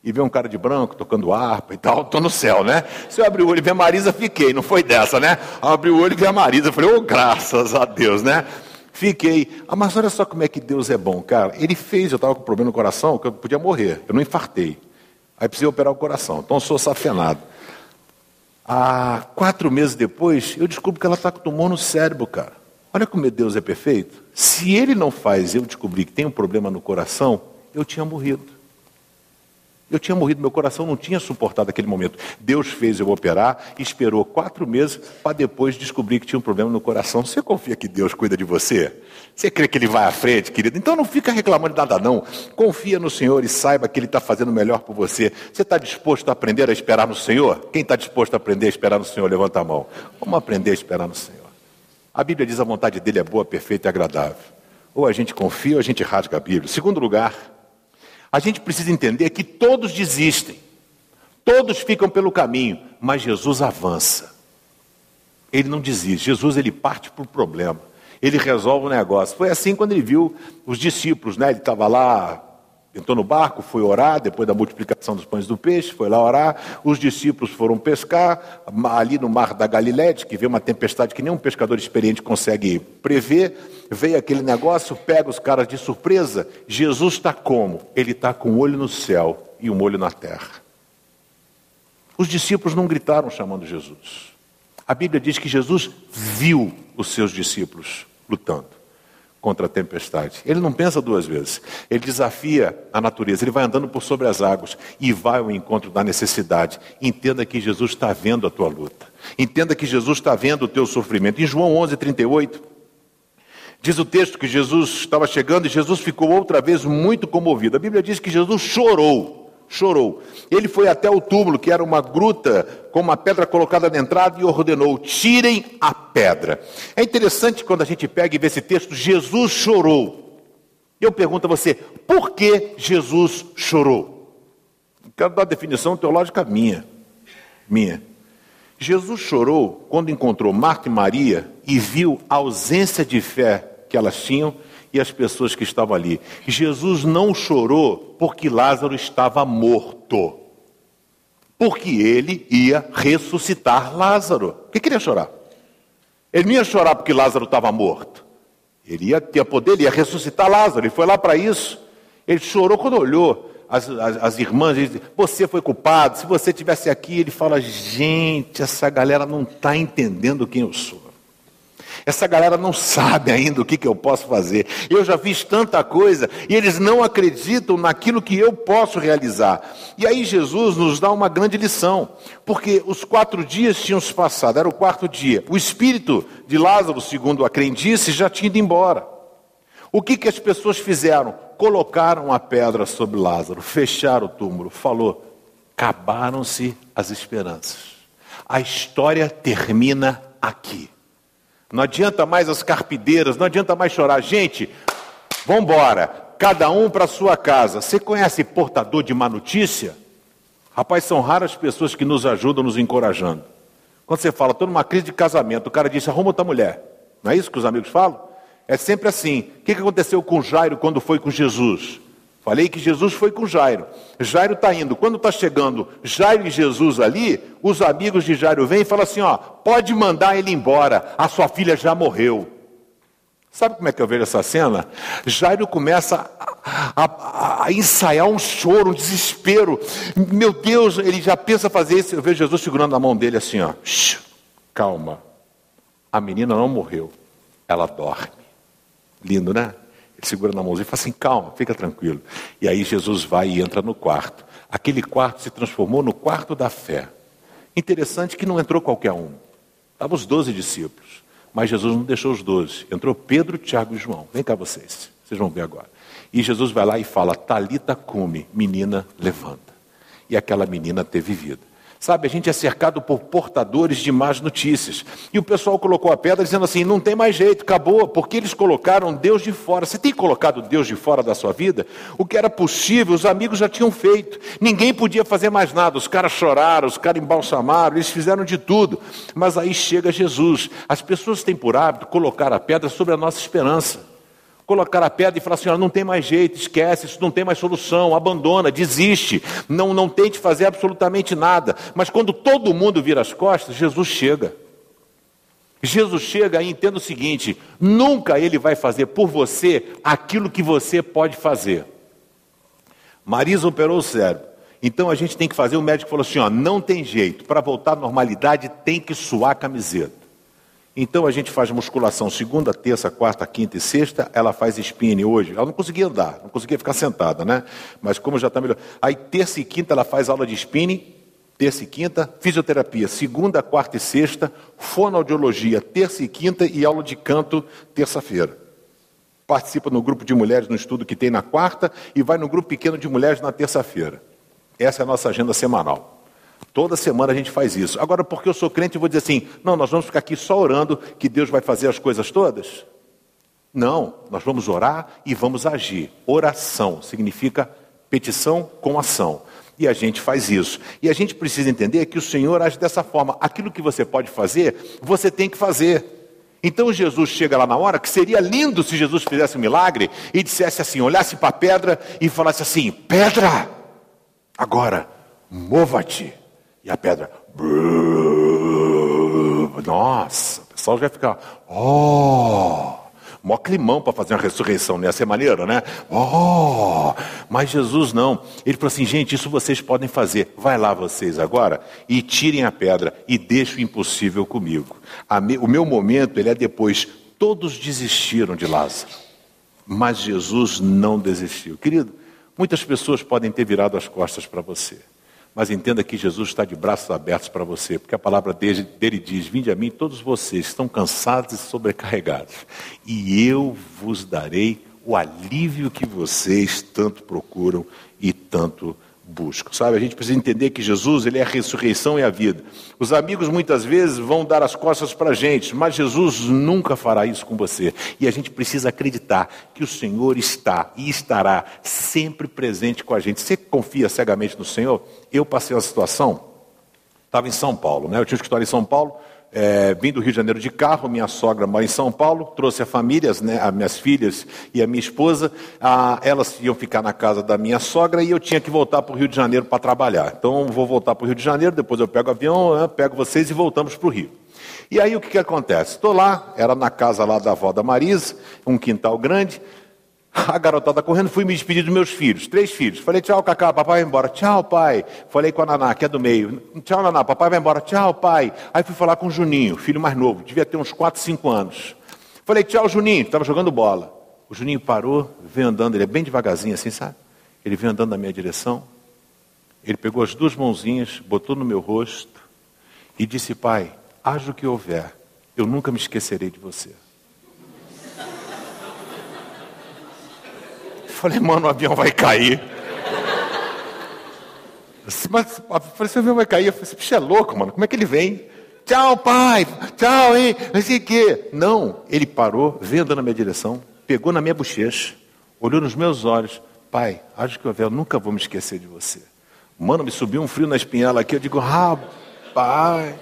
e ver um cara de branco tocando harpa e tal, estou no céu, né? Se eu abrir o olho e ver a Marisa, fiquei, não foi dessa, né? Abri o olho e ver a Marisa, falei, oh, graças a Deus, né? Fiquei. Ah, mas olha só como é que Deus é bom, cara. Ele fez, eu estava com problema no coração, que eu podia morrer. Eu não infartei. Aí precisei operar o coração. Então sou safenado. Há quatro meses depois, eu descubro que ela está com tumor no cérebro, cara. Olha como Deus é perfeito. Se ele não faz eu descobrir que tem um problema no coração, eu tinha morrido. Eu tinha morrido, meu coração não tinha suportado aquele momento. Deus fez eu operar esperou quatro meses para depois descobrir que tinha um problema no coração. Você confia que Deus cuida de você? Você crê que Ele vai à frente, querido? Então não fica reclamando de nada, não. Confia no Senhor e saiba que Ele está fazendo melhor por você. Você está disposto a aprender a esperar no Senhor? Quem está disposto a aprender a esperar no Senhor, levanta a mão. Vamos aprender a esperar no Senhor. A Bíblia diz a vontade dele é boa, perfeita e agradável. Ou a gente confia ou a gente rasga a Bíblia. Segundo lugar, a gente precisa entender que todos desistem, todos ficam pelo caminho, mas Jesus avança. Ele não desiste. Jesus ele parte para o problema. Ele resolve o negócio. Foi assim quando ele viu os discípulos, né? Ele estava lá Entrou no barco, foi orar, depois da multiplicação dos pães do peixe, foi lá orar. Os discípulos foram pescar, ali no mar da Galiléia, que veio uma tempestade que nenhum pescador experiente consegue prever. Veio aquele negócio, pega os caras de surpresa. Jesus está como? Ele está com um olho no céu e um olho na terra. Os discípulos não gritaram chamando Jesus. A Bíblia diz que Jesus viu os seus discípulos lutando contra a tempestade. Ele não pensa duas vezes. Ele desafia a natureza, ele vai andando por sobre as águas e vai ao encontro da necessidade. Entenda que Jesus está vendo a tua luta. Entenda que Jesus está vendo o teu sofrimento. Em João 11, 38, diz o texto que Jesus estava chegando e Jesus ficou outra vez muito comovido. A Bíblia diz que Jesus chorou chorou. Ele foi até o túmulo, que era uma gruta com uma pedra colocada na entrada, e ordenou: tirem a pedra. É interessante quando a gente pega e vê esse texto, Jesus chorou. Eu pergunto a você, por que Jesus chorou? Quero dar a definição teológica minha. Minha. Jesus chorou quando encontrou Marta e Maria e viu a ausência de fé que elas tinham e as pessoas que estavam ali. Jesus não chorou porque Lázaro estava morto, porque ele ia ressuscitar Lázaro. Por que queria chorar? Ele não ia chorar porque Lázaro estava morto. Ele ia ter poder, ele ia ressuscitar Lázaro, ele foi lá para isso. Ele chorou quando olhou as, as, as irmãs, disse, você foi culpado, se você tivesse aqui, ele fala, gente, essa galera não está entendendo quem eu sou. Essa galera não sabe ainda o que, que eu posso fazer. Eu já fiz tanta coisa e eles não acreditam naquilo que eu posso realizar. E aí Jesus nos dá uma grande lição, porque os quatro dias tinham se passado, era o quarto dia. O espírito de Lázaro, segundo a crendice, já tinha ido embora. O que, que as pessoas fizeram? Colocaram a pedra sobre Lázaro, fecharam o túmulo, falou: acabaram-se as esperanças. A história termina aqui. Não adianta mais as carpideiras, não adianta mais chorar. Gente, vamos embora, cada um para sua casa. Você conhece portador de má notícia? Rapaz, são raras pessoas que nos ajudam, nos encorajando. Quando você fala, estou numa crise de casamento, o cara disse, arruma outra mulher. Não é isso que os amigos falam? É sempre assim. O que aconteceu com Jairo quando foi com Jesus? Falei que Jesus foi com Jairo. Jairo está indo. Quando está chegando Jairo e Jesus ali, os amigos de Jairo vêm e falam assim: ó, pode mandar ele embora, a sua filha já morreu. Sabe como é que eu vejo essa cena? Jairo começa a, a, a, ensaiar um choro, um desespero. Meu Deus, ele já pensa fazer isso. Eu vejo Jesus segurando a mão dele assim, ó. calma. A menina não morreu, ela dorme. Lindo, né? Segura na mãozinha e fala assim: calma, fica tranquilo. E aí Jesus vai e entra no quarto. Aquele quarto se transformou no quarto da fé. Interessante que não entrou qualquer um. Estavam os doze discípulos. Mas Jesus não deixou os doze. Entrou Pedro, Tiago e João. Vem cá vocês. Vocês vão ver agora. E Jesus vai lá e fala: Talita cume, menina, levanta. E aquela menina teve vida. Sabe, a gente é cercado por portadores de más notícias. E o pessoal colocou a pedra dizendo assim: não tem mais jeito, acabou, porque eles colocaram Deus de fora. Você tem colocado Deus de fora da sua vida? O que era possível, os amigos já tinham feito. Ninguém podia fazer mais nada. Os caras choraram, os caras embalsamaram, eles fizeram de tudo. Mas aí chega Jesus. As pessoas têm por hábito colocar a pedra sobre a nossa esperança colocar a pedra e falar assim: não tem mais jeito, esquece, isso não tem mais solução, abandona, desiste, não, não tente fazer absolutamente nada. Mas quando todo mundo vira as costas, Jesus chega. Jesus chega e entenda o seguinte: nunca ele vai fazer por você aquilo que você pode fazer. Marisa operou o cérebro. Então a gente tem que fazer, o médico falou assim: ó, não tem jeito, para voltar à normalidade tem que suar a camiseta. Então a gente faz musculação segunda, terça, quarta, quinta e sexta, ela faz spinning hoje. Ela não conseguia andar, não conseguia ficar sentada, né? Mas como já está melhor. Aí terça e quinta ela faz aula de spinning, terça e quinta, fisioterapia, segunda, quarta e sexta, fonoaudiologia, terça e quinta e aula de canto, terça-feira. Participa no grupo de mulheres no estudo que tem na quarta e vai no grupo pequeno de mulheres na terça-feira. Essa é a nossa agenda semanal. Toda semana a gente faz isso. Agora, porque eu sou crente, eu vou dizer assim: não, nós vamos ficar aqui só orando que Deus vai fazer as coisas todas? Não, nós vamos orar e vamos agir. Oração significa petição com ação. E a gente faz isso. E a gente precisa entender que o Senhor age dessa forma. Aquilo que você pode fazer, você tem que fazer. Então Jesus chega lá na hora, que seria lindo se Jesus fizesse um milagre e dissesse assim: olhasse para a pedra e falasse assim: Pedra, agora mova-te. E a pedra. Nossa, o pessoal já fica. Oh! Mó climão para fazer uma ressurreição, né? Essa é maneira, né? Oh! Mas Jesus não. Ele falou assim: gente, isso vocês podem fazer. Vai lá vocês agora e tirem a pedra e deixem o impossível comigo. O meu momento, ele é depois. Todos desistiram de Lázaro, mas Jesus não desistiu. Querido, muitas pessoas podem ter virado as costas para você. Mas entenda que Jesus está de braços abertos para você, porque a palavra dele, dele diz: Vinde a mim, todos vocês estão cansados e sobrecarregados, e eu vos darei o alívio que vocês tanto procuram e tanto buscam. Sabe, a gente precisa entender que Jesus ele é a ressurreição e a vida. Os amigos muitas vezes vão dar as costas para a gente, mas Jesus nunca fará isso com você. E a gente precisa acreditar que o Senhor está e estará sempre presente com a gente. Você confia cegamente no Senhor? Eu passei uma situação, estava em São Paulo, né? Eu tinha um escritório em São Paulo. É, vim do Rio de Janeiro de carro, minha sogra mora em São Paulo, trouxe a família, né, as minhas filhas e a minha esposa. elas iam ficar na casa da minha sogra e eu tinha que voltar para o Rio de Janeiro para trabalhar. Então, vou voltar para o Rio de Janeiro, depois eu pego o avião, né, pego vocês e voltamos para o Rio. E aí o que, que acontece? Estou lá, era na casa lá da avó da Marisa, um quintal grande. A garotada correndo, fui me despedir dos meus filhos, três filhos. Falei, tchau, Cacá, papai vai embora. Tchau, pai. Falei com a Naná, que é do meio. Tchau, Naná, papai vai embora. Tchau, pai. Aí fui falar com o Juninho, filho mais novo, devia ter uns 4, 5 anos. Falei, tchau, Juninho, estava jogando bola. O Juninho parou, veio andando, ele é bem devagarzinho assim, sabe? Ele veio andando na minha direção. Ele pegou as duas mãozinhas, botou no meu rosto e disse, pai, haja o que houver, eu nunca me esquecerei de você. Falei, mano, o avião vai cair. Mas falei, esse avião vai cair. Eu falei, esse bicho é louco, mano. Como é que ele vem? Tchau, pai. Tchau, hein? Não sei o quê. Não, ele parou, veio andando na minha direção, pegou na minha bochecha, olhou nos meus olhos. Pai, acho que eu nunca vou me esquecer de você. Mano, me subiu um frio na espinhela aqui. Eu digo, rapaz.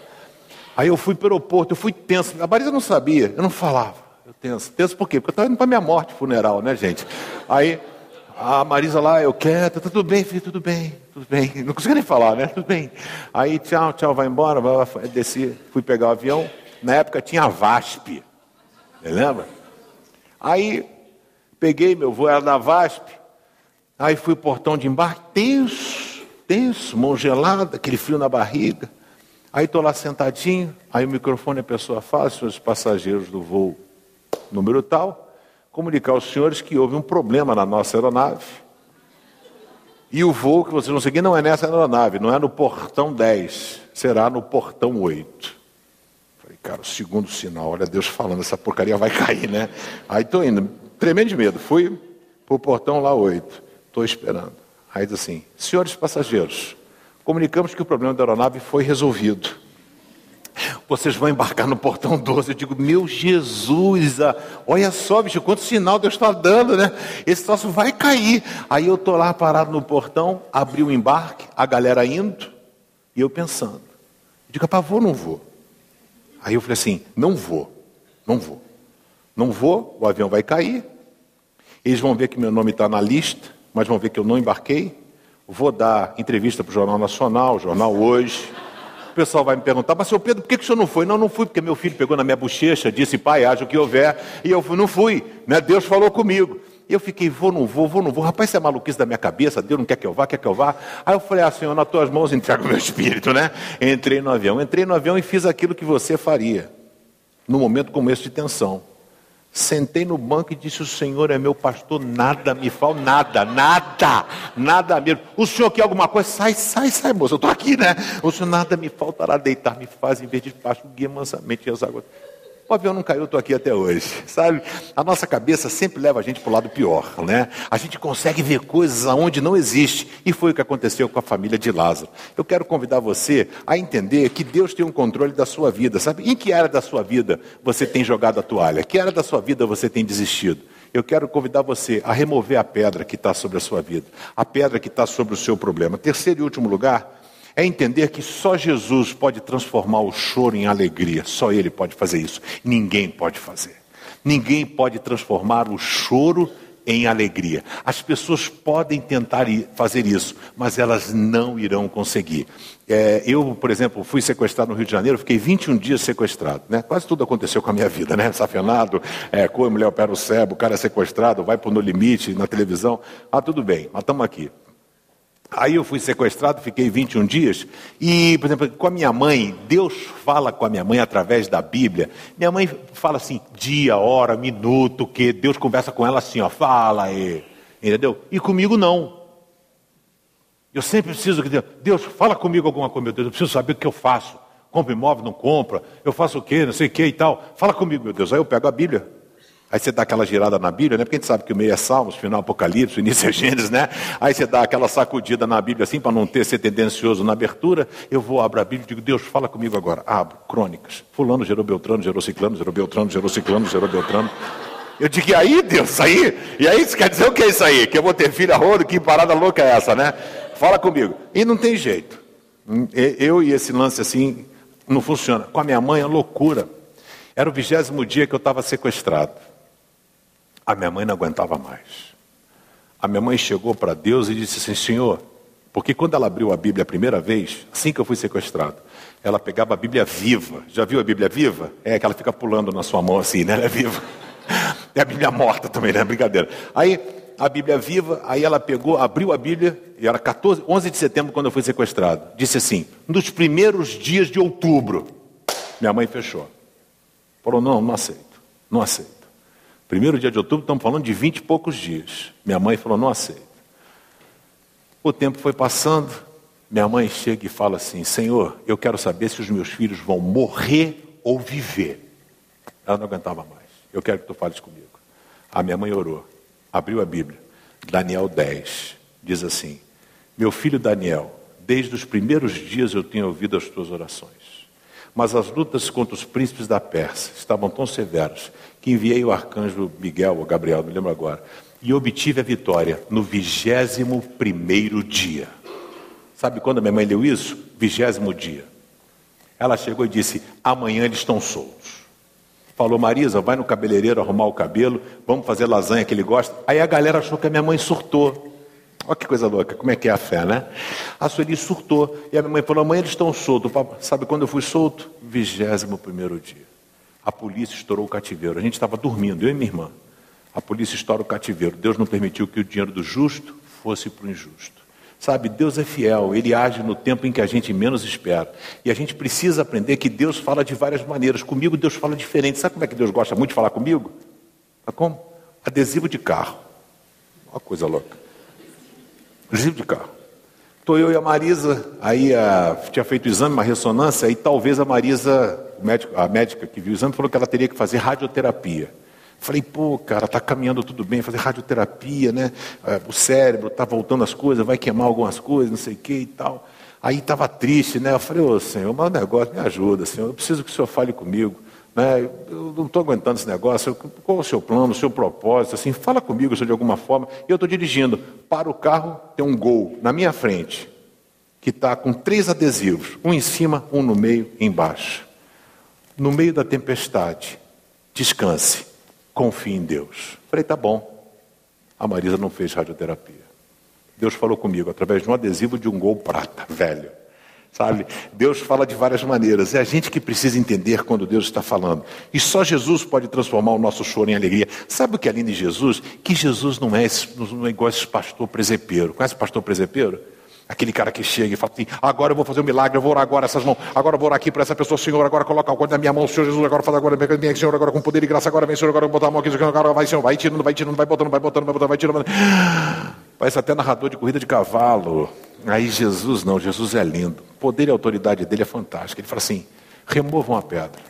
Aí eu fui para o aeroporto, eu fui tenso. A Marisa não sabia, eu não falava. Eu tenso. Tenso por quê? Porque eu estava indo para minha morte funeral, né, gente? Aí a Marisa lá, eu quero, tá tudo bem, filho, tudo bem, tudo bem. Não consigo nem falar, né? Tudo bem. Aí, tchau, tchau, vai embora, vai, desci, fui pegar o avião. Na época tinha a VASP. Lembra? Aí peguei meu voo, era da VASP. Aí fui portão de embarque, tenso, tenso, mão gelada, aquele frio na barriga. Aí estou lá sentadinho, aí o microfone a pessoa fala, senhores passageiros do voo número tal, comunicar aos senhores que houve um problema na nossa aeronave. E o voo que vocês vão seguir não é nessa aeronave, não é no portão 10, será no portão 8. Falei, cara, o segundo sinal, olha Deus falando, essa porcaria vai cair, né? Aí tô indo, tremendo de medo. Fui pro portão lá oito, estou esperando. Aí diz assim, senhores passageiros, comunicamos que o problema da aeronave foi resolvido. Vocês vão embarcar no portão 12. Eu digo, meu Jesus, olha só, bicho, quanto sinal Deus está dando, né? Esse troço vai cair. Aí eu estou lá parado no portão, abri o embarque, a galera indo, e eu pensando. Eu digo, rapaz, vou ou não vou? Aí eu falei assim, não vou, não vou. Não vou, o avião vai cair. Eles vão ver que meu nome está na lista, mas vão ver que eu não embarquei. Vou dar entrevista para o Jornal Nacional, Jornal Hoje pessoal vai me perguntar, mas seu Pedro, por que, que o senhor não foi? Não, não fui, porque meu filho pegou na minha bochecha, disse, pai, haja o que houver, e eu não fui, né? Deus falou comigo. E eu fiquei, vou, não vou, vou, não vou. Rapaz, isso é maluquice da minha cabeça, Deus não quer que eu vá, quer que eu vá. Aí eu falei, ah, Senhor, nas tuas mãos entrego meu espírito, né? Entrei no avião, entrei no avião e fiz aquilo que você faria, num momento como esse de tensão. Sentei no banco e disse: O Senhor é meu pastor, nada me falta, nada, nada, nada mesmo. O Senhor quer alguma coisa? Sai, sai, sai, moça, eu estou aqui, né? O Senhor nada me faltará deitar, me faz em vez de baixo, guia mansamente as águas. O avião não caiu, eu estou aqui até hoje, sabe? A nossa cabeça sempre leva a gente para o lado pior, né? A gente consegue ver coisas aonde não existe, e foi o que aconteceu com a família de Lázaro. Eu quero convidar você a entender que Deus tem um controle da sua vida, sabe? Em que área da sua vida você tem jogado a toalha? Que área da sua vida você tem desistido? Eu quero convidar você a remover a pedra que está sobre a sua vida, a pedra que está sobre o seu problema. Terceiro e último lugar, é entender que só Jesus pode transformar o choro em alegria. Só Ele pode fazer isso. Ninguém pode fazer. Ninguém pode transformar o choro em alegria. As pessoas podem tentar fazer isso, mas elas não irão conseguir. É, eu, por exemplo, fui sequestrado no Rio de Janeiro, fiquei 21 dias sequestrado. Né? Quase tudo aconteceu com a minha vida, né? Safenado, é, coi, mulher opera o cérebro, o cara é sequestrado, vai para No Limite, na televisão. Ah, tudo bem, mas estamos aqui. Aí eu fui sequestrado, fiquei 21 dias. E, por exemplo, com a minha mãe, Deus fala com a minha mãe através da Bíblia. Minha mãe fala assim, dia, hora, minuto, que Deus conversa com ela assim, ó, fala aí. Entendeu? E comigo não. Eu sempre preciso que Deus, Deus fala comigo alguma coisa, meu Deus, eu preciso saber o que eu faço. Compra imóvel, não compra, eu faço o quê, não sei o que e tal. Fala comigo, meu Deus. Aí eu pego a Bíblia, Aí você dá aquela girada na Bíblia, né? Porque a gente sabe que o meio é Salmos, final Apocalipse, o início é Gênesis, né? Aí você dá aquela sacudida na Bíblia assim, para não ter ser tendencioso na abertura. Eu vou, abro a Bíblia e digo, Deus, fala comigo agora. Abro, crônicas. Fulano gerou Beltrano, gerou Ciclano, gerou Beltrano, gerou Ciclano, gerou Beltrano. Eu digo, e aí, Deus, aí? E aí, isso quer dizer o que é isso aí? Que eu vou ter filha rodo? Que parada louca é essa, né? Fala comigo. E não tem jeito. Eu e esse lance assim, não funciona. Com a minha mãe, é loucura. Era o vigésimo dia que eu estava sequestrado. A minha mãe não aguentava mais. A minha mãe chegou para Deus e disse assim: Senhor, porque quando ela abriu a Bíblia a primeira vez, assim que eu fui sequestrado, ela pegava a Bíblia viva. Já viu a Bíblia viva? É que ela fica pulando na sua mão assim, né? Ela é viva. É a Bíblia morta também, né? Brincadeira. Aí, a Bíblia viva, aí ela pegou, abriu a Bíblia, e era 14, 11 de setembro quando eu fui sequestrado. Disse assim: nos primeiros dias de outubro. Minha mãe fechou. Falou: não, não aceito, não aceito. Primeiro dia de outubro, estamos falando de vinte e poucos dias. Minha mãe falou, não aceito. O tempo foi passando, minha mãe chega e fala assim, Senhor, eu quero saber se os meus filhos vão morrer ou viver. Ela não aguentava mais. Eu quero que tu fales comigo. A minha mãe orou, abriu a Bíblia. Daniel 10 diz assim: Meu filho Daniel, desde os primeiros dias eu tenho ouvido as tuas orações. Mas as lutas contra os príncipes da Pérsia estavam tão severas que enviei o arcanjo Miguel, ou Gabriel, não lembro agora, e obtive a vitória no vigésimo primeiro dia. Sabe quando a minha mãe leu isso? Vigésimo dia. Ela chegou e disse: amanhã eles estão soltos. Falou, Marisa, vai no cabeleireiro arrumar o cabelo, vamos fazer lasanha que ele gosta. Aí a galera achou que a minha mãe surtou. Olha que coisa louca, como é que é a fé, né? A Sueli surtou. E a minha mãe falou: amanhã eles estão soltos. Sabe quando eu fui solto? Vigésimo primeiro dia a polícia estourou o cativeiro. A gente estava dormindo, eu e minha irmã. A polícia estoura o cativeiro. Deus não permitiu que o dinheiro do justo fosse para o injusto. Sabe, Deus é fiel, Ele age no tempo em que a gente menos espera. E a gente precisa aprender que Deus fala de várias maneiras. Comigo, Deus fala diferente. Sabe como é que Deus gosta muito de falar comigo? Como? Adesivo de carro. Uma coisa louca. Adesivo de carro. Estou eu e a Marisa, aí a, tinha feito o exame, uma ressonância, e talvez a Marisa médico, a médica que viu o exame falou que ela teria que fazer radioterapia. Falei, pô, cara, tá caminhando tudo bem, fazer radioterapia, né? É, o cérebro tá voltando as coisas, vai queimar algumas coisas, não sei o que e tal. Aí estava triste, né? Eu falei, ô Senhor, mas o negócio me ajuda, Senhor, eu preciso que o Senhor fale comigo. Né? Eu não estou aguentando esse negócio. Qual é o seu plano, o seu propósito? Assim, fala comigo, Senhor, de alguma forma. E eu estou dirigindo. Para o carro, tem um gol na minha frente, que está com três adesivos, um em cima, um no meio e embaixo. No meio da tempestade, descanse, confie em Deus. Falei, tá bom. A Marisa não fez radioterapia. Deus falou comigo através de um adesivo de um gol prata, velho. Sabe? Deus fala de várias maneiras. É a gente que precisa entender quando Deus está falando. E só Jesus pode transformar o nosso choro em alegria. Sabe o que é lindo em Jesus? Que Jesus não é, não é igual esse pastor presepeiro. Conhece o pastor presepeiro? Aquele cara que chega e fala assim: agora eu vou fazer um milagre, eu vou orar agora essas mãos, agora eu vou orar aqui para essa pessoa, Senhor, agora coloca o na minha mão, Senhor Jesus, agora faz agora, vem, Senhor, agora com poder e graça, agora vem, Senhor, agora botar a mão aqui, agora vai, Senhor, vai tirando, vai tirando, vai botando, vai botando, vai botando, vai tirando. Parece até narrador de corrida de cavalo. Aí Jesus não, Jesus é lindo. O poder e a autoridade dele é fantástico. Ele fala assim: removam a pedra.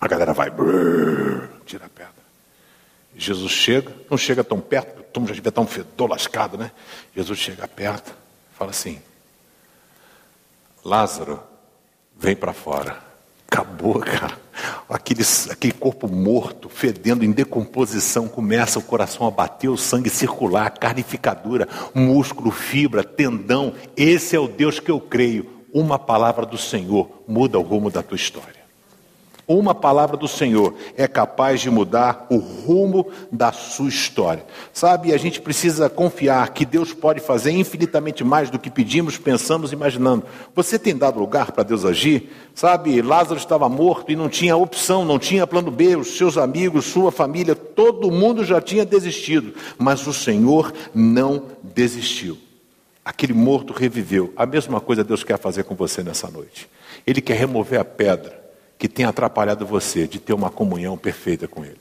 A galera vai, tira a pedra. Jesus chega, não chega tão perto, o túmulo já estar um fedor lascado, né? Jesus chega perto, fala assim: Lázaro, vem para fora. Acabou, cara. Aquele, aquele corpo morto, fedendo, em decomposição, começa o coração a bater, o sangue circular, carnificadura, músculo, fibra, tendão. Esse é o Deus que eu creio. Uma palavra do Senhor muda o rumo da tua história. Uma palavra do Senhor é capaz de mudar o rumo da sua história. Sabe, a gente precisa confiar que Deus pode fazer infinitamente mais do que pedimos, pensamos, imaginando. Você tem dado lugar para Deus agir? Sabe, Lázaro estava morto e não tinha opção, não tinha plano B, os seus amigos, sua família, todo mundo já tinha desistido, mas o Senhor não desistiu. Aquele morto reviveu. A mesma coisa Deus quer fazer com você nessa noite. Ele quer remover a pedra que tem atrapalhado você de ter uma comunhão perfeita com Ele.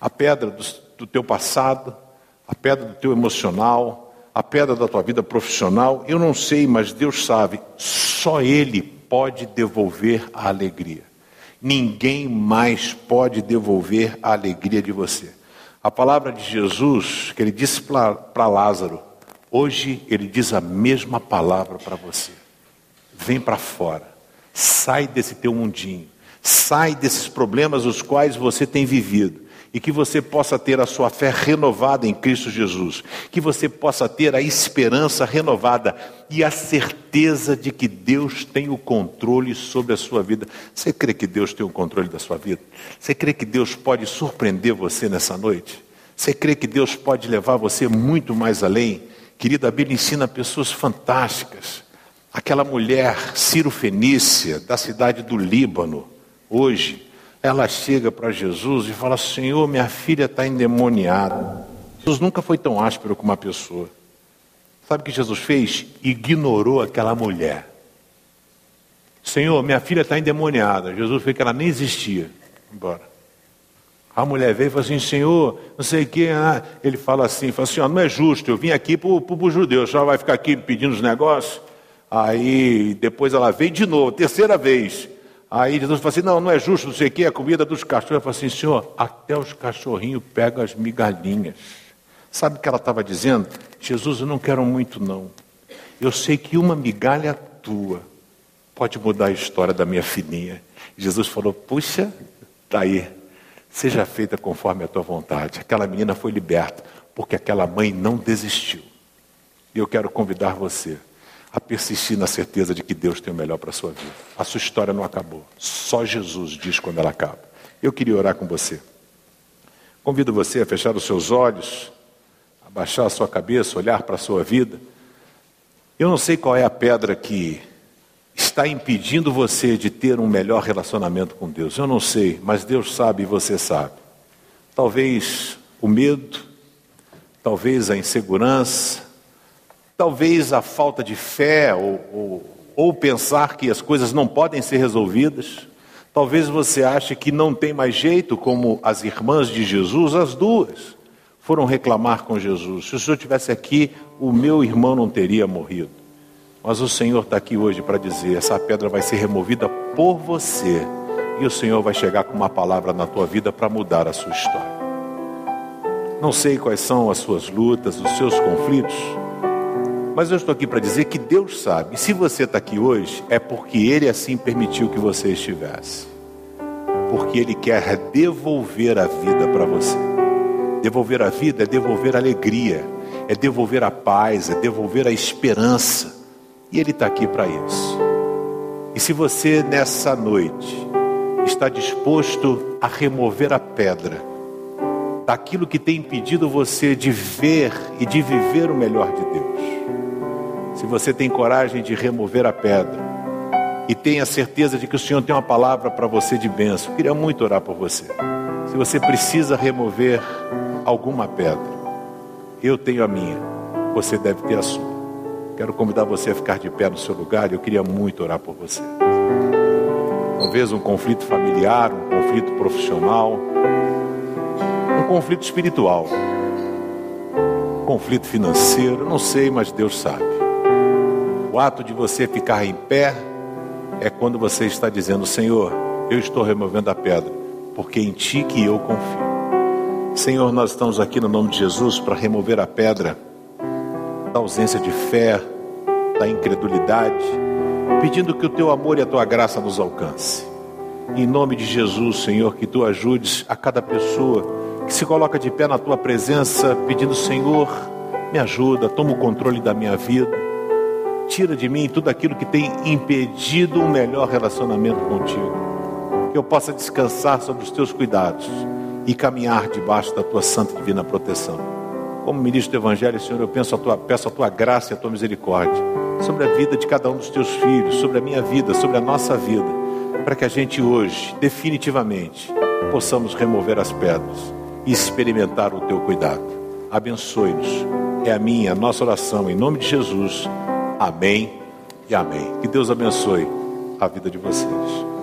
A pedra do, do teu passado, a pedra do teu emocional, a pedra da tua vida profissional, eu não sei, mas Deus sabe, só Ele pode devolver a alegria. Ninguém mais pode devolver a alegria de você. A palavra de Jesus, que ele disse para Lázaro, hoje ele diz a mesma palavra para você. Vem para fora, sai desse teu mundinho, Sai desses problemas os quais você tem vivido e que você possa ter a sua fé renovada em Cristo Jesus, que você possa ter a esperança renovada e a certeza de que Deus tem o controle sobre a sua vida. Você crê que Deus tem o controle da sua vida? Você crê que Deus pode surpreender você nessa noite? Você crê que Deus pode levar você muito mais além? Querida, a Bíblia ensina pessoas fantásticas. Aquela mulher Ciro Fenícia, da cidade do Líbano, hoje, ela chega para Jesus e fala: Senhor, minha filha está endemoniada. Jesus nunca foi tão áspero com uma pessoa. Sabe o que Jesus fez? Ignorou aquela mulher. Senhor, minha filha está endemoniada. Jesus fez que ela nem existia. Embora. A mulher veio e falou assim: Senhor, não sei o que. Ah. Ele fala assim: fala assim, não é justo, eu vim aqui para os judeus, só vai ficar aqui pedindo os negócios. Aí depois ela veio de novo, terceira vez. Aí Jesus falou assim: não, não é justo, não sei o que, é comida dos cachorros. Ela falou assim: senhor, até os cachorrinhos pegam as migalhinhas. Sabe o que ela estava dizendo? Jesus, eu não quero muito, não. Eu sei que uma migalha tua pode mudar a história da minha filhinha. Jesus falou: puxa, está aí, seja feita conforme a tua vontade. Aquela menina foi liberta, porque aquela mãe não desistiu. E eu quero convidar você a persistir na certeza de que Deus tem o melhor para a sua vida. A sua história não acabou. Só Jesus diz quando ela acaba. Eu queria orar com você. Convido você a fechar os seus olhos, a baixar a sua cabeça, olhar para a sua vida. Eu não sei qual é a pedra que está impedindo você de ter um melhor relacionamento com Deus. Eu não sei, mas Deus sabe e você sabe. Talvez o medo, talvez a insegurança, Talvez a falta de fé ou, ou, ou pensar que as coisas não podem ser resolvidas. Talvez você ache que não tem mais jeito, como as irmãs de Jesus, as duas, foram reclamar com Jesus. Se o Senhor tivesse aqui, o meu irmão não teria morrido. Mas o Senhor está aqui hoje para dizer: essa pedra vai ser removida por você, e o Senhor vai chegar com uma palavra na tua vida para mudar a sua história. Não sei quais são as suas lutas, os seus conflitos, mas eu estou aqui para dizer que Deus sabe. Se você está aqui hoje, é porque Ele assim permitiu que você estivesse. Porque Ele quer devolver a vida para você. Devolver a vida é devolver a alegria, é devolver a paz, é devolver a esperança. E Ele está aqui para isso. E se você nessa noite está disposto a remover a pedra daquilo que tem impedido você de ver e de viver o melhor de Deus, se você tem coragem de remover a pedra e tem a certeza de que o Senhor tem uma palavra para você de bênção, eu queria muito orar por você. Se você precisa remover alguma pedra, eu tenho a minha, você deve ter a sua. Quero convidar você a ficar de pé no seu lugar eu queria muito orar por você. Talvez um conflito familiar, um conflito profissional, um conflito espiritual, um conflito financeiro, não sei, mas Deus sabe. O ato de você ficar em pé é quando você está dizendo: Senhor, eu estou removendo a pedra, porque em Ti que eu confio. Senhor, nós estamos aqui no nome de Jesus para remover a pedra da ausência de fé, da incredulidade, pedindo que o teu amor e a tua graça nos alcance. Em nome de Jesus, Senhor, que tu ajudes a cada pessoa que se coloca de pé na tua presença, pedindo, Senhor, me ajuda, toma o controle da minha vida, tira de mim tudo aquilo que tem impedido um melhor relacionamento contigo, que eu possa descansar sobre os teus cuidados e caminhar debaixo da tua santa e divina proteção. Como ministro do Evangelho, Senhor, eu penso a tua, peço a tua graça e a tua misericórdia sobre a vida de cada um dos teus filhos, sobre a minha vida, sobre a nossa vida, para que a gente hoje, definitivamente, possamos remover as pedras e experimentar o teu cuidado. Abençoe-nos. É a minha, a nossa oração, em nome de Jesus. Amém e amém. Que Deus abençoe a vida de vocês.